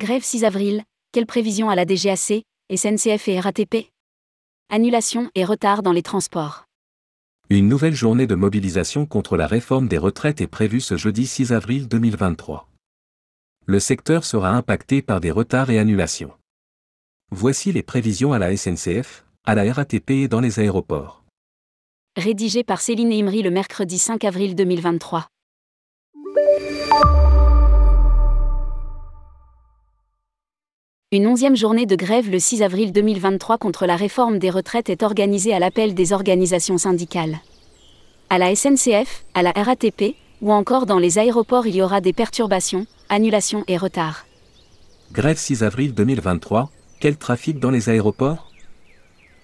Grève 6 avril, quelle prévision à la DGAC, SNCF et RATP Annulation et retard dans les transports. Une nouvelle journée de mobilisation contre la réforme des retraites est prévue ce jeudi 6 avril 2023. Le secteur sera impacté par des retards et annulations. Voici les prévisions à la SNCF, à la RATP et dans les aéroports. Rédigé par Céline Imri le mercredi 5 avril 2023. Une onzième journée de grève le 6 avril 2023 contre la réforme des retraites est organisée à l'appel des organisations syndicales. À la SNCF, à la RATP, ou encore dans les aéroports il y aura des perturbations, annulations et retards. Grève 6 avril 2023, quel trafic dans les aéroports?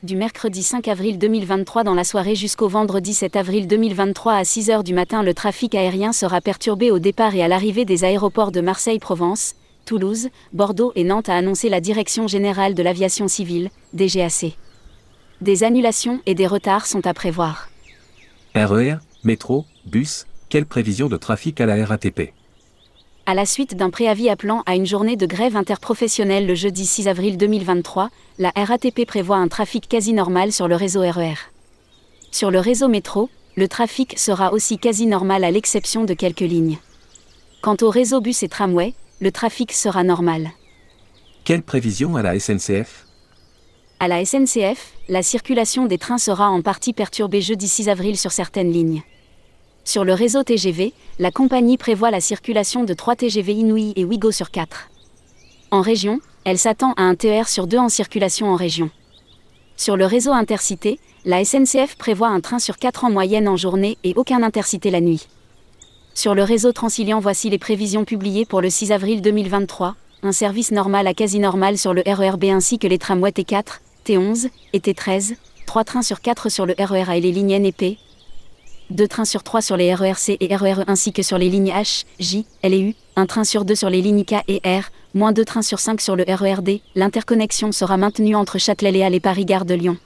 Du mercredi 5 avril 2023 dans la soirée jusqu'au vendredi 7 avril 2023 à 6 h du matin le trafic aérien sera perturbé au départ et à l'arrivée des aéroports de Marseille-Provence, Toulouse, Bordeaux et Nantes a annoncé la Direction générale de l'aviation civile, DGAC. Des annulations et des retards sont à prévoir. RER, métro, bus, quelle prévision de trafic à la RATP À la suite d'un préavis appelant à une journée de grève interprofessionnelle le jeudi 6 avril 2023, la RATP prévoit un trafic quasi normal sur le réseau RER. Sur le réseau métro, le trafic sera aussi quasi normal à l'exception de quelques lignes. Quant au réseau bus et tramway, le trafic sera normal. Quelle prévision à la SNCF À la SNCF, la circulation des trains sera en partie perturbée jeudi 6 avril sur certaines lignes. Sur le réseau TGV, la compagnie prévoit la circulation de 3 TGV Inouï et Ouigo sur 4. En région, elle s'attend à un TER sur 2 en circulation en région. Sur le réseau intercité, la SNCF prévoit un train sur 4 en moyenne en journée et aucun intercité la nuit. Sur le réseau Transilian, voici les prévisions publiées pour le 6 avril 2023. Un service normal à quasi normal sur le RERB ainsi que les tramways T4, T11 et T13. 3 trains sur 4 sur le RERA et les lignes N et P. 2 trains sur 3 sur les RERC et RERE ainsi que sur les lignes H, J, L et U. 1 train sur 2 sur les lignes K et R. Moins 2 trains sur 5 sur le RERD. L'interconnexion sera maintenue entre Châtelet-Léal et Paris-Gare de Lyon.